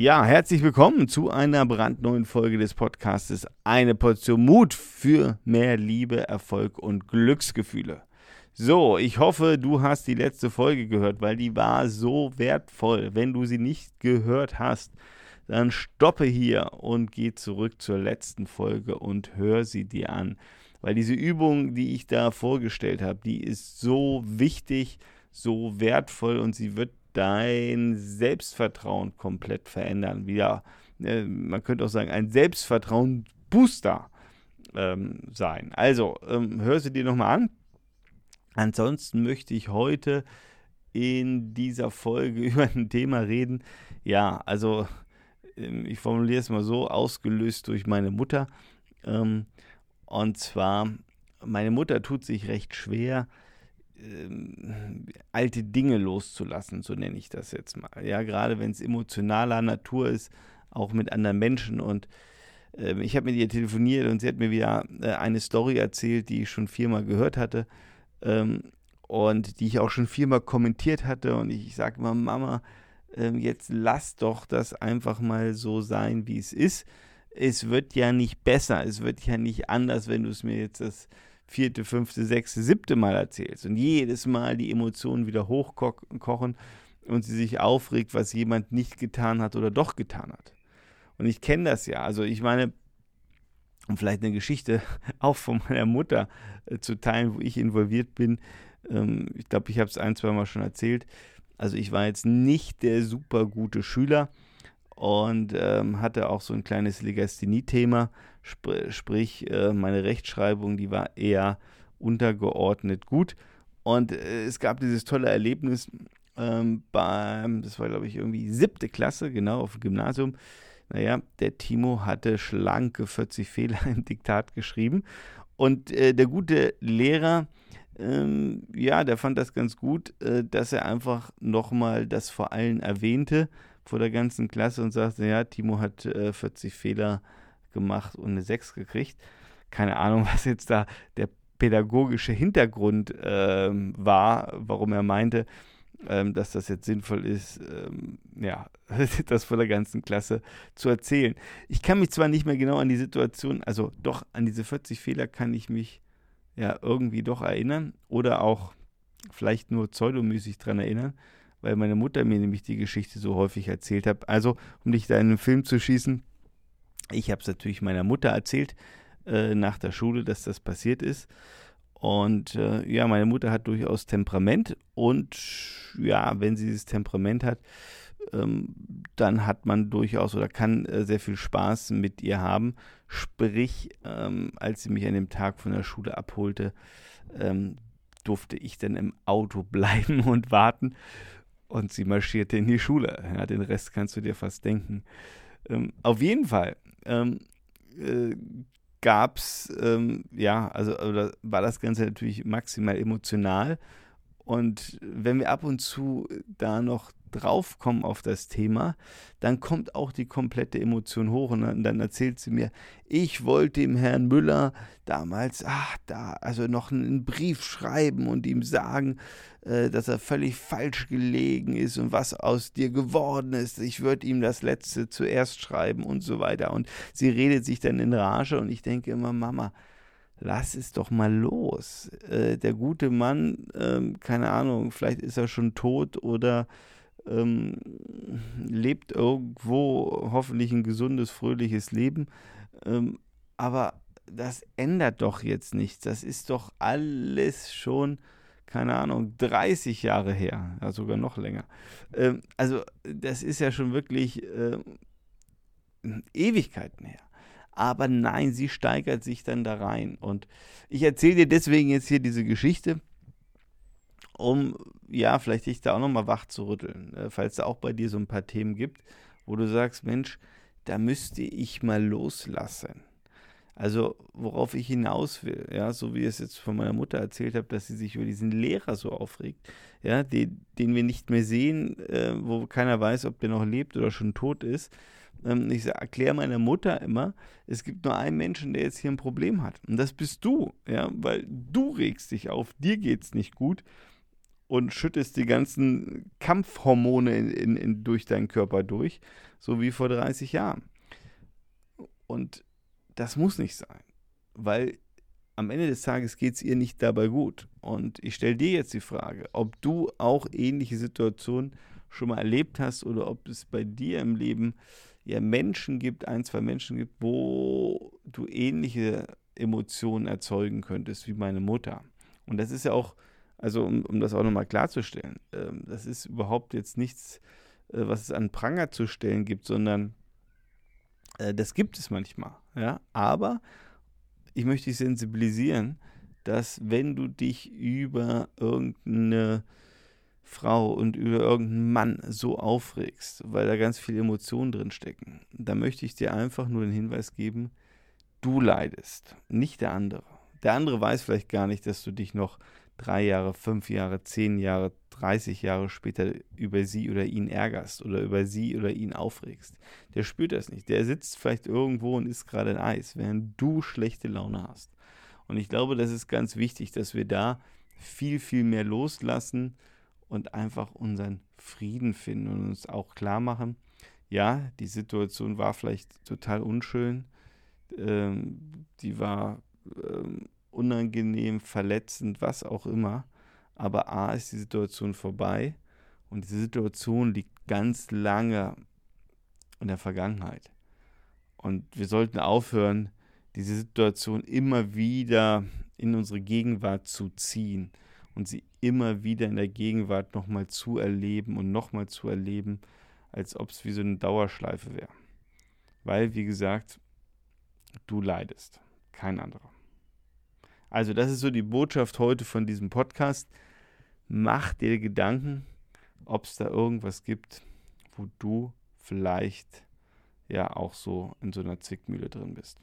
Ja, herzlich willkommen zu einer brandneuen Folge des Podcastes Eine Portion Mut für mehr Liebe, Erfolg und Glücksgefühle. So, ich hoffe, du hast die letzte Folge gehört, weil die war so wertvoll. Wenn du sie nicht gehört hast, dann stoppe hier und geh zurück zur letzten Folge und hör sie dir an. Weil diese Übung, die ich da vorgestellt habe, die ist so wichtig, so wertvoll und sie wird dein Selbstvertrauen komplett verändern. Wieder, äh, man könnte auch sagen, ein Selbstvertrauen-Booster ähm, sein. Also, ähm, hör sie dir nochmal an. Ansonsten möchte ich heute in dieser Folge über ein Thema reden. Ja, also ähm, ich formuliere es mal so, ausgelöst durch meine Mutter. Ähm, und zwar, meine Mutter tut sich recht schwer, ähm, alte Dinge loszulassen, so nenne ich das jetzt mal. Ja, gerade wenn es emotionaler Natur ist, auch mit anderen Menschen. Und äh, ich habe mit ihr telefoniert und sie hat mir wieder äh, eine Story erzählt, die ich schon viermal gehört hatte ähm, und die ich auch schon viermal kommentiert hatte. Und ich, ich sage immer, Mama, äh, jetzt lass doch das einfach mal so sein, wie es ist. Es wird ja nicht besser, es wird ja nicht anders, wenn du es mir jetzt das vierte, fünfte, sechste, siebte Mal erzählst und jedes Mal die Emotionen wieder hochkochen und sie sich aufregt, was jemand nicht getan hat oder doch getan hat. Und ich kenne das ja. Also ich meine, um vielleicht eine Geschichte auch von meiner Mutter äh, zu teilen, wo ich involviert bin. Ähm, ich glaube, ich habe es ein, zwei Mal schon erzählt. Also ich war jetzt nicht der super gute Schüler und ähm, hatte auch so ein kleines Legasthenie-Thema, sp sprich äh, meine Rechtschreibung, die war eher untergeordnet gut. Und äh, es gab dieses tolle Erlebnis ähm, beim, das war glaube ich irgendwie siebte Klasse, genau, auf dem Gymnasium. Naja, der Timo hatte schlanke 40 Fehler im Diktat geschrieben. Und äh, der gute Lehrer, ähm, ja, der fand das ganz gut, äh, dass er einfach nochmal das vor allen erwähnte vor der ganzen Klasse und sagte, ja, Timo hat äh, 40 Fehler gemacht und eine 6 gekriegt. Keine Ahnung, was jetzt da der pädagogische Hintergrund ähm, war, warum er meinte, ähm, dass das jetzt sinnvoll ist, ähm, ja, das vor der ganzen Klasse zu erzählen. Ich kann mich zwar nicht mehr genau an die Situation, also doch an diese 40 Fehler kann ich mich ja irgendwie doch erinnern oder auch vielleicht nur pseudomäßig dran erinnern, weil meine Mutter mir nämlich die Geschichte so häufig erzählt hat. Also, um dich da in den Film zu schießen, ich habe es natürlich meiner Mutter erzählt äh, nach der Schule, dass das passiert ist. Und äh, ja, meine Mutter hat durchaus Temperament und ja, wenn sie dieses Temperament hat, ähm, dann hat man durchaus oder kann äh, sehr viel Spaß mit ihr haben. Sprich, ähm, als sie mich an dem Tag von der Schule abholte, ähm, durfte ich dann im Auto bleiben und warten und sie marschierte in die Schule. Ja, den Rest kannst du dir fast denken. Ähm, auf jeden Fall ähm, äh, gab es, ähm, ja, also oder war das Ganze natürlich maximal emotional. Und wenn wir ab und zu da noch draufkommen auf das Thema, dann kommt auch die komplette Emotion hoch und dann, dann, erzählt sie mir, ich wollte dem Herrn Müller damals, ach, da, also noch einen Brief schreiben und ihm sagen, äh, dass er völlig falsch gelegen ist und was aus dir geworden ist. Ich würde ihm das Letzte zuerst schreiben und so weiter. Und sie redet sich dann in Rage und ich denke immer, Mama, lass es doch mal los. Äh, der gute Mann, ähm, keine Ahnung, vielleicht ist er schon tot oder ähm, lebt irgendwo hoffentlich ein gesundes, fröhliches Leben. Ähm, aber das ändert doch jetzt nichts. Das ist doch alles schon, keine Ahnung, 30 Jahre her, ja sogar noch länger. Ähm, also das ist ja schon wirklich äh, Ewigkeiten her. Aber nein, sie steigert sich dann da rein. Und ich erzähle dir deswegen jetzt hier diese Geschichte, um, ja, vielleicht dich da auch nochmal wach zu rütteln, äh, falls da auch bei dir so ein paar Themen gibt, wo du sagst, Mensch, da müsste ich mal loslassen. Also, worauf ich hinaus will, ja, so wie ich es jetzt von meiner Mutter erzählt habe, dass sie sich über diesen Lehrer so aufregt, ja, den, den wir nicht mehr sehen, äh, wo keiner weiß, ob der noch lebt oder schon tot ist. Ähm, ich erkläre meiner Mutter immer, es gibt nur einen Menschen, der jetzt hier ein Problem hat. Und das bist du, ja, weil du regst dich auf, dir geht es nicht gut und schüttest die ganzen Kampfhormone in, in, in, durch deinen Körper durch, so wie vor 30 Jahren. Und das muss nicht sein, weil am Ende des Tages geht es ihr nicht dabei gut. Und ich stelle dir jetzt die Frage, ob du auch ähnliche Situationen schon mal erlebt hast oder ob es bei dir im Leben ja Menschen gibt, ein, zwei Menschen gibt, wo du ähnliche Emotionen erzeugen könntest wie meine Mutter. Und das ist ja auch, also um, um das auch nochmal klarzustellen, ähm, das ist überhaupt jetzt nichts, äh, was es an Pranger zu stellen gibt, sondern äh, das gibt es manchmal. Ja? Aber ich möchte dich sensibilisieren, dass wenn du dich über irgendeine Frau und über irgendeinen Mann so aufregst, weil da ganz viele Emotionen drin stecken, dann möchte ich dir einfach nur den Hinweis geben, du leidest, nicht der andere. Der andere weiß vielleicht gar nicht, dass du dich noch drei Jahre, fünf Jahre, zehn Jahre, 30 Jahre später über sie oder ihn ärgerst oder über sie oder ihn aufregst. Der spürt das nicht. Der sitzt vielleicht irgendwo und isst gerade ein Eis, während du schlechte Laune hast. Und ich glaube, das ist ganz wichtig, dass wir da viel, viel mehr loslassen und einfach unseren Frieden finden und uns auch klar machen, ja, die Situation war vielleicht total unschön, ähm, die war ähm, unangenehm, verletzend, was auch immer. Aber A ist die Situation vorbei und diese Situation liegt ganz lange in der Vergangenheit. Und wir sollten aufhören, diese Situation immer wieder in unsere Gegenwart zu ziehen und sie immer wieder in der Gegenwart nochmal zu erleben und nochmal zu erleben, als ob es wie so eine Dauerschleife wäre. Weil, wie gesagt, du leidest, kein anderer. Also das ist so die Botschaft heute von diesem Podcast. Mach dir Gedanken, ob es da irgendwas gibt, wo du vielleicht ja auch so in so einer Zwickmühle drin bist.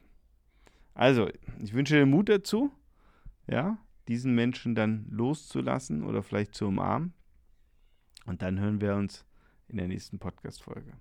Also, ich wünsche dir Mut dazu, ja, diesen Menschen dann loszulassen oder vielleicht zu umarmen. Und dann hören wir uns in der nächsten Podcast-Folge.